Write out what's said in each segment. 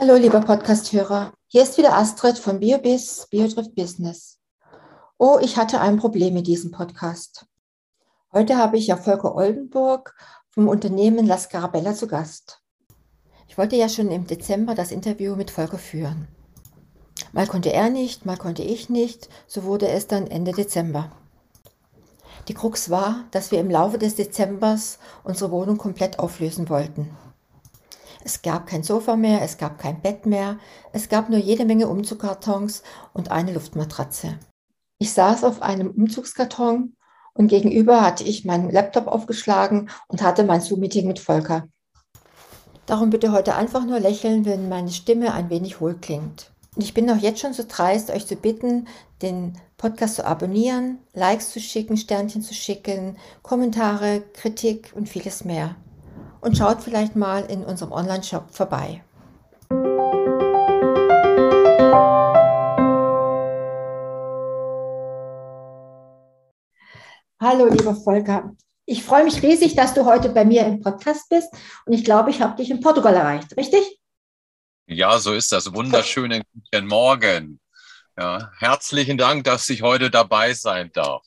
Hallo, lieber Podcast-Hörer. Hier ist wieder Astrid von BioBiz, BioDrift Business. Oh, ich hatte ein Problem mit diesem Podcast. Heute habe ich ja Volker Oldenburg vom Unternehmen La Scarabella zu Gast. Ich wollte ja schon im Dezember das Interview mit Volker führen. Mal konnte er nicht, mal konnte ich nicht, so wurde es dann Ende Dezember. Die Krux war, dass wir im Laufe des Dezembers unsere Wohnung komplett auflösen wollten. Es gab kein Sofa mehr, es gab kein Bett mehr, es gab nur jede Menge Umzugkartons und eine Luftmatratze. Ich saß auf einem Umzugskarton und gegenüber hatte ich meinen Laptop aufgeschlagen und hatte mein Zoom-Meeting mit Volker. Darum bitte heute einfach nur lächeln, wenn meine Stimme ein wenig hohl klingt. Und ich bin auch jetzt schon so dreist, euch zu bitten, den Podcast zu abonnieren, Likes zu schicken, Sternchen zu schicken, Kommentare, Kritik und vieles mehr und schaut vielleicht mal in unserem Online-Shop vorbei. Hallo, lieber Volker. Ich freue mich riesig, dass du heute bei mir im Podcast bist und ich glaube, ich habe dich in Portugal erreicht, richtig? Ja, so ist das. Wunderschönen guten Morgen. Ja, herzlichen Dank, dass ich heute dabei sein darf.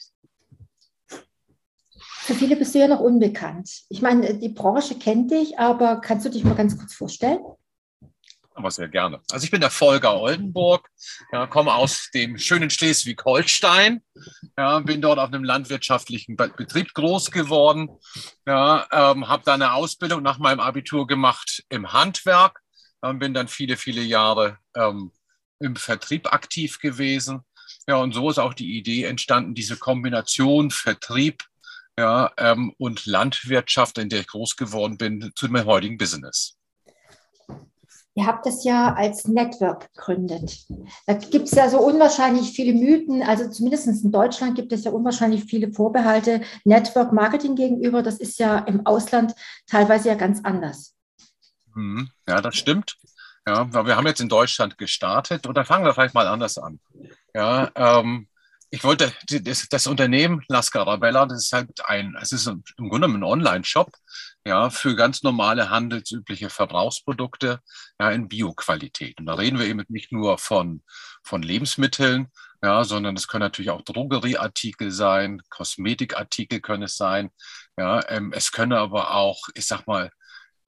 Für viele bist du ja noch unbekannt. Ich meine, die Branche kennt dich, aber kannst du dich mal ganz kurz vorstellen? Aber sehr gerne. Also ich bin der Volker Oldenburg, ja, komme aus dem schönen Schleswig-Holstein, ja, bin dort auf einem landwirtschaftlichen Betrieb groß geworden, ja, ähm, habe da eine Ausbildung nach meinem Abitur gemacht im Handwerk, ähm, bin dann viele, viele Jahre ähm, im Vertrieb aktiv gewesen. Ja, und so ist auch die Idee entstanden, diese Kombination Vertrieb ja, ähm, und Landwirtschaft, in der ich groß geworden bin, zu meinem heutigen Business. Ihr habt das ja als Network gegründet. Da gibt es ja so unwahrscheinlich viele Mythen, also zumindest in Deutschland gibt es ja unwahrscheinlich viele Vorbehalte Network Marketing gegenüber. Das ist ja im Ausland teilweise ja ganz anders. Mhm. Ja, das stimmt. Ja, wir haben jetzt in Deutschland gestartet und da fangen wir vielleicht mal anders an. Ja, ähm, ich wollte das, das Unternehmen La Scarabella, das ist halt ein, es ist im Grunde ein Online-Shop, ja, für ganz normale handelsübliche Verbrauchsprodukte, ja, in Bioqualität. Und da reden wir eben nicht nur von, von Lebensmitteln, ja, sondern es können natürlich auch Drogerieartikel sein, Kosmetikartikel können es sein, ja, ähm, es können aber auch, ich sag mal,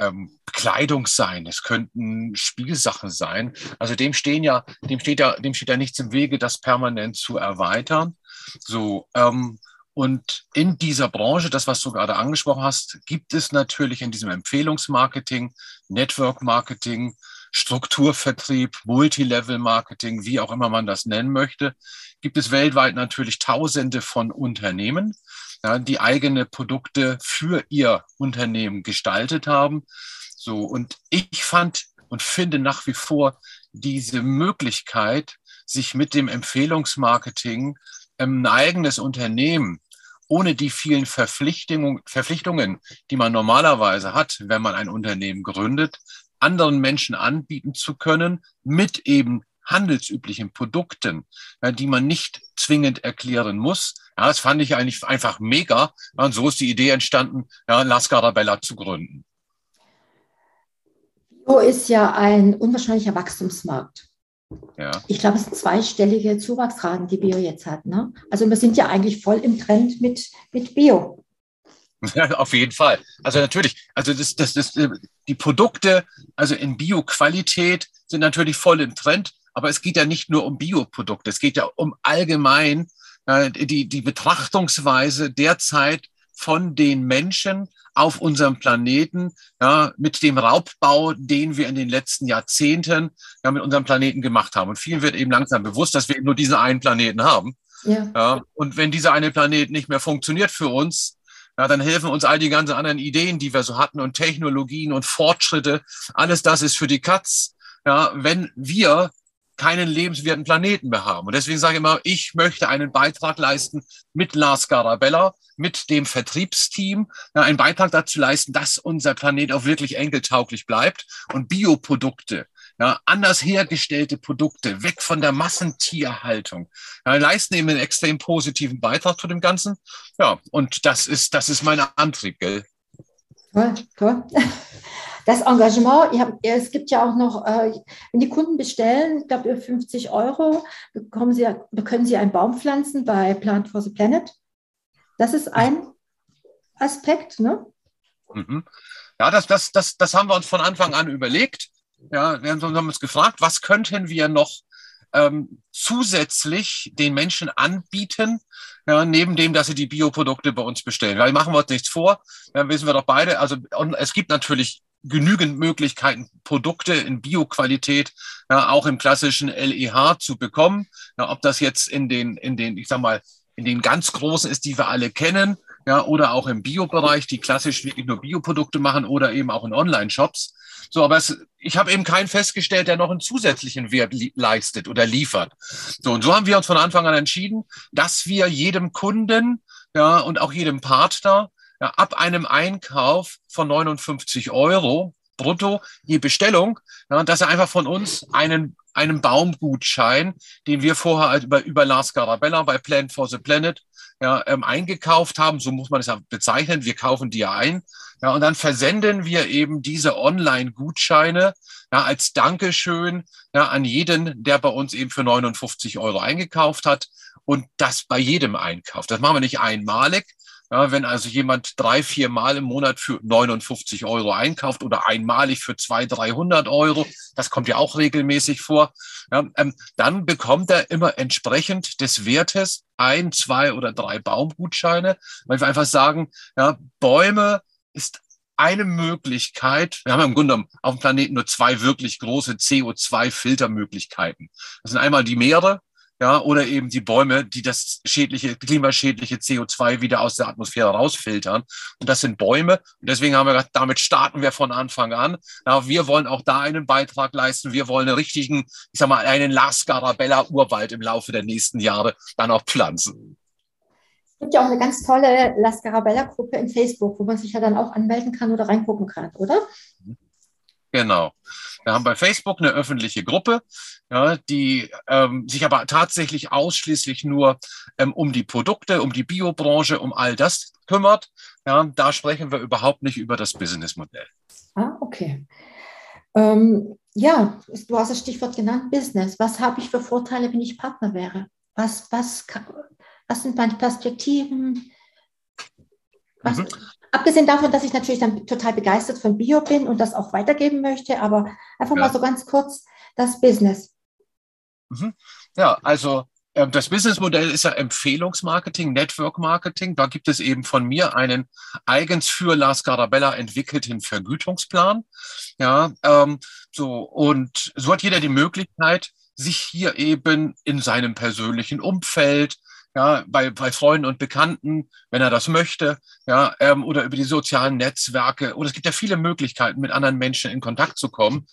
ähm, Kleidung sein, es könnten Spielsachen sein. Also dem stehen ja, dem steht ja, dem steht ja nichts im Wege, das permanent zu erweitern. So, ähm, und in dieser Branche, das, was du gerade angesprochen hast, gibt es natürlich in diesem Empfehlungsmarketing, Network Marketing, Strukturvertrieb, Multilevel Marketing, wie auch immer man das nennen möchte, gibt es weltweit natürlich Tausende von Unternehmen ja, die eigene Produkte für ihr Unternehmen gestaltet haben. So, und ich fand und finde nach wie vor diese Möglichkeit, sich mit dem Empfehlungsmarketing ähm, ein eigenes Unternehmen ohne die vielen Verpflichtungen, Verpflichtungen, die man normalerweise hat, wenn man ein Unternehmen gründet, anderen Menschen anbieten zu können, mit eben handelsüblichen Produkten, die man nicht zwingend erklären muss. Ja, das fand ich eigentlich einfach mega. Und so ist die Idee entstanden, ja, La Scarabella zu gründen. Bio ist ja ein unwahrscheinlicher Wachstumsmarkt. Ja. Ich glaube, es sind zweistellige Zuwachsraten, die Bio jetzt hat. Ne? Also wir sind ja eigentlich voll im Trend mit, mit Bio. Ja, auf jeden Fall. Also natürlich, also das, das, das, die Produkte, also in Bio-Qualität sind natürlich voll im Trend. Aber es geht ja nicht nur um Bioprodukte, es geht ja um allgemein äh, die, die Betrachtungsweise derzeit von den Menschen auf unserem Planeten, ja, mit dem Raubbau, den wir in den letzten Jahrzehnten ja, mit unserem Planeten gemacht haben. Und vielen wird eben langsam bewusst, dass wir eben nur diesen einen Planeten haben. Ja. ja. und wenn dieser eine Planet nicht mehr funktioniert für uns, ja, dann helfen uns all die ganzen anderen Ideen, die wir so hatten und Technologien und Fortschritte. Alles das ist für die Katz. Ja, wenn wir keinen lebenswerten Planeten mehr haben. Und deswegen sage ich immer, ich möchte einen Beitrag leisten mit Lars Garabella, mit dem Vertriebsteam, einen Beitrag dazu leisten, dass unser Planet auch wirklich enkeltauglich bleibt und Bioprodukte, ja, anders hergestellte Produkte, weg von der Massentierhaltung, ja, leisten eben einen extrem positiven Beitrag zu dem Ganzen. Ja, und das ist, das ist mein Antrieb, gell? Toll, toll. das Engagement, hab, es gibt ja auch noch, äh, wenn die Kunden bestellen, ich glaube, über 50 Euro bekommen sie, können sie einen Baum pflanzen bei Plant for the Planet. Das ist ein Aspekt, ne? Mhm. Ja, das, das, das, das haben wir uns von Anfang an überlegt. Ja, wir haben uns gefragt, was könnten wir noch ähm, zusätzlich den Menschen anbieten, ja, neben dem, dass sie die Bioprodukte bei uns bestellen. Weil machen wir uns nichts vor, ja, wissen wir doch beide. Also es gibt natürlich genügend Möglichkeiten, Produkte in Bioqualität, ja, auch im klassischen LEH zu bekommen. Ja, ob das jetzt in den, in den, ich sag mal, in den ganz großen ist, die wir alle kennen, ja, oder auch im Biobereich, die klassisch wirklich nur Bioprodukte machen oder eben auch in Online-Shops. So, aber es, ich habe eben keinen festgestellt, der noch einen zusätzlichen Wert leistet oder liefert. So, und so haben wir uns von Anfang an entschieden, dass wir jedem Kunden ja, und auch jedem Partner ja, ab einem Einkauf von 59 Euro brutto je Bestellung, ja, dass er einfach von uns einen, einen Baumgutschein, den wir vorher halt über, über Lars Garabella bei Plant for the Planet ja, ähm, eingekauft haben, so muss man es ja bezeichnen, wir kaufen die ja ein, ja, und dann versenden wir eben diese Online-Gutscheine ja, als Dankeschön ja, an jeden, der bei uns eben für 59 Euro eingekauft hat und das bei jedem Einkauf. Das machen wir nicht einmalig, ja, wenn also jemand drei, vier Mal im Monat für 59 Euro einkauft oder einmalig für 200, 300 Euro, das kommt ja auch regelmäßig vor, ja, ähm, dann bekommt er immer entsprechend des Wertes ein, zwei oder drei Baumgutscheine, weil wir einfach sagen, ja, Bäume ist eine Möglichkeit, wir haben im Grunde genommen auf dem Planeten nur zwei wirklich große CO2-Filtermöglichkeiten. Das sind einmal die Meere, ja, oder eben die Bäume, die das schädliche, klimaschädliche CO2 wieder aus der Atmosphäre rausfiltern. Und das sind Bäume. Und deswegen haben wir gesagt, damit starten wir von Anfang an. Ja, wir wollen auch da einen Beitrag leisten. Wir wollen einen richtigen, ich sag mal, einen Las Garabella Urwald im Laufe der nächsten Jahre dann auch pflanzen. Es gibt ja auch eine ganz tolle Las Garabella Gruppe in Facebook, wo man sich ja dann auch anmelden kann oder reingucken kann, oder? Genau. Wir haben bei Facebook eine öffentliche Gruppe, ja, die ähm, sich aber tatsächlich ausschließlich nur ähm, um die Produkte, um die Biobranche, um all das kümmert. Ja, da sprechen wir überhaupt nicht über das Businessmodell. Ah, okay. Ähm, ja, du hast das Stichwort genannt, Business. Was habe ich für Vorteile, wenn ich Partner wäre? Was, was, was sind meine Perspektiven? Was, mhm. Abgesehen davon, dass ich natürlich dann total begeistert von Bio bin und das auch weitergeben möchte, aber einfach ja. mal so ganz kurz das Business. Mhm. Ja, also ähm, das Businessmodell ist ja Empfehlungsmarketing, Network Marketing. Da gibt es eben von mir einen eigens für Lars Garabella entwickelten Vergütungsplan. Ja, ähm, so und so hat jeder die Möglichkeit, sich hier eben in seinem persönlichen Umfeld, ja, bei, bei Freunden und Bekannten, wenn er das möchte, ja, ähm, oder über die sozialen Netzwerke. Oder es gibt ja viele Möglichkeiten, mit anderen Menschen in Kontakt zu kommen.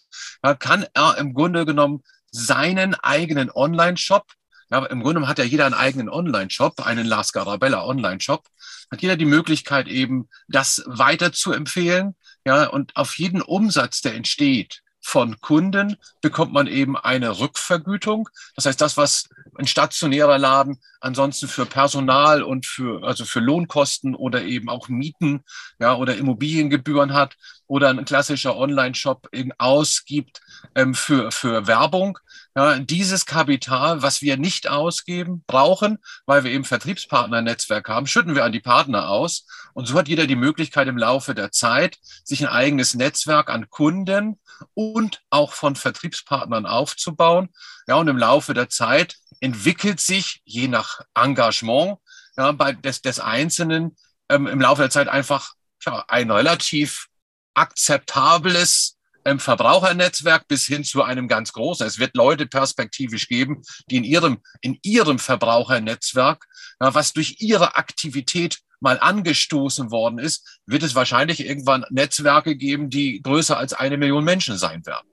Ja, kann er im Grunde genommen seinen eigenen Online-Shop, ja, im Grunde genommen hat ja jeder einen eigenen Online-Shop, einen Lars Garabella Online-Shop, hat jeder die Möglichkeit eben, das weiter zu empfehlen, ja, und auf jeden Umsatz, der entsteht, von Kunden bekommt man eben eine Rückvergütung. Das heißt, das, was ein stationärer Laden ansonsten für Personal und für, also für Lohnkosten oder eben auch Mieten, ja, oder Immobiliengebühren hat oder ein klassischer Online-Shop ausgibt ähm, für, für Werbung. Ja, dieses Kapital, was wir nicht ausgeben, brauchen, weil wir eben Vertriebspartnernetzwerk haben, schütten wir an die Partner aus. Und so hat jeder die Möglichkeit im Laufe der Zeit, sich ein eigenes Netzwerk an Kunden und auch von Vertriebspartnern aufzubauen. Ja, und im Laufe der Zeit entwickelt sich je nach Engagement ja, bei des, des Einzelnen ähm, im Laufe der Zeit einfach ja, ein relativ akzeptables ähm, Verbrauchernetzwerk bis hin zu einem ganz großen. Es wird Leute perspektivisch geben, die in ihrem, in ihrem Verbrauchernetzwerk, ja, was durch ihre Aktivität mal angestoßen worden ist, wird es wahrscheinlich irgendwann Netzwerke geben, die größer als eine Million Menschen sein werden.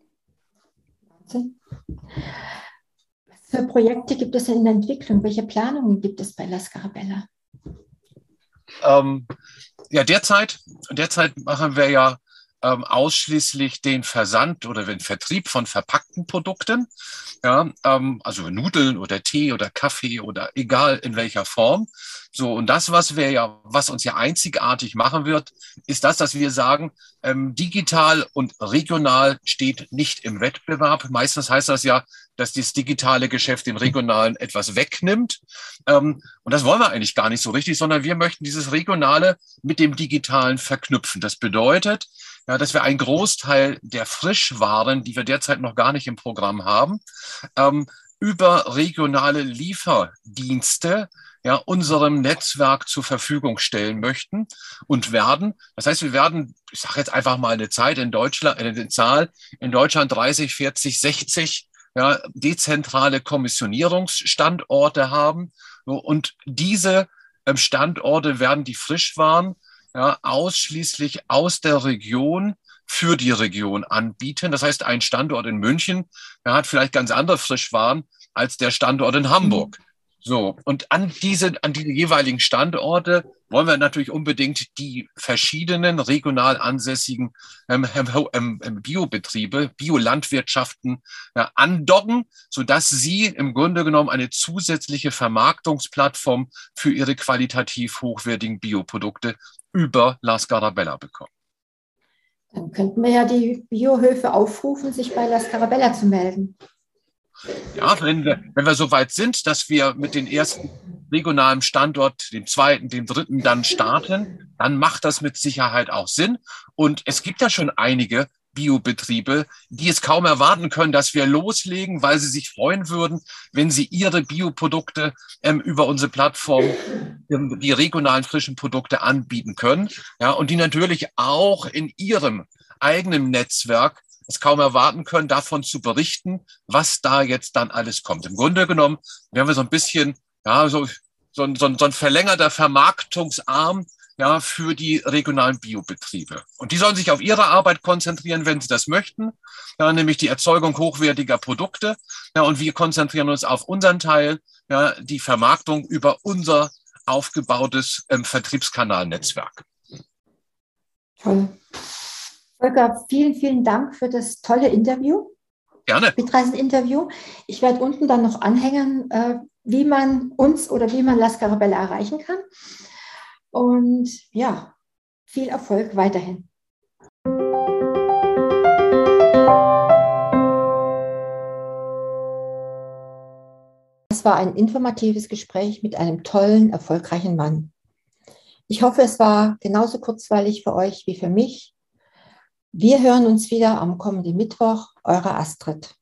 Was für Projekte gibt es in der Entwicklung? Welche Planungen gibt es bei La Scarabella? Ähm, ja, derzeit, derzeit machen wir ja ähm, ausschließlich den Versand oder den Vertrieb von verpackten Produkten, ja, ähm, also Nudeln oder Tee oder Kaffee oder egal in welcher Form. So, und das, was wir ja, was uns ja einzigartig machen wird, ist das, dass wir sagen, ähm, digital und regional steht nicht im Wettbewerb. Meistens heißt das ja, dass das digitale Geschäft den regionalen etwas wegnimmt. Ähm, und das wollen wir eigentlich gar nicht so richtig, sondern wir möchten dieses Regionale mit dem Digitalen verknüpfen. Das bedeutet, ja, dass wir einen Großteil der Frischwaren, die wir derzeit noch gar nicht im Programm haben, ähm, über regionale Lieferdienste ja, unserem Netzwerk zur Verfügung stellen möchten und werden. Das heißt, wir werden, ich sage jetzt einfach mal eine Zeit in Deutschland, eine Zahl in Deutschland 30, 40, 60 ja, dezentrale Kommissionierungsstandorte haben. Und diese ähm, Standorte werden die Frischwaren ja, ausschließlich aus der Region für die Region anbieten. Das heißt, ein Standort in München, der hat vielleicht ganz andere Frischwaren als der Standort in Hamburg. So, und an diese, an diese jeweiligen Standorte wollen wir natürlich unbedingt die verschiedenen regional ansässigen ähm, ähm, ähm, Biobetriebe, Biolandwirtschaften äh, andocken, sodass sie im Grunde genommen eine zusätzliche Vermarktungsplattform für ihre qualitativ hochwertigen Bioprodukte über La Scarabella bekommen. Dann könnten wir ja die Biohöfe aufrufen, sich bei La Scarabella zu melden. Ja, wenn wir, wenn wir so weit sind, dass wir mit den ersten regionalen Standort, dem zweiten, dem dritten dann starten, dann macht das mit Sicherheit auch Sinn. Und es gibt ja schon einige Biobetriebe, die es kaum erwarten können, dass wir loslegen, weil sie sich freuen würden, wenn sie ihre Bioprodukte ähm, über unsere Plattform, die regionalen frischen Produkte anbieten können. Ja, und die natürlich auch in ihrem eigenen Netzwerk es kaum erwarten können, davon zu berichten, was da jetzt dann alles kommt. Im Grunde genommen werden wir so ein bisschen, ja, so, so, so, so ein verlängerter Vermarktungsarm ja, für die regionalen Biobetriebe. Und die sollen sich auf ihre Arbeit konzentrieren, wenn sie das möchten, ja, nämlich die Erzeugung hochwertiger Produkte. Ja, und wir konzentrieren uns auf unseren Teil, ja, die Vermarktung über unser aufgebautes ähm, Vertriebskanalnetzwerk. Toll. Volker, vielen, vielen Dank für das tolle Interview. Gerne. Mitreisend-Interview. Ich werde unten dann noch anhängen, äh, wie man uns oder wie man Las Carabella erreichen kann. Und ja, viel Erfolg weiterhin. War ein informatives Gespräch mit einem tollen, erfolgreichen Mann. Ich hoffe, es war genauso kurzweilig für euch wie für mich. Wir hören uns wieder am kommenden Mittwoch. Eure Astrid.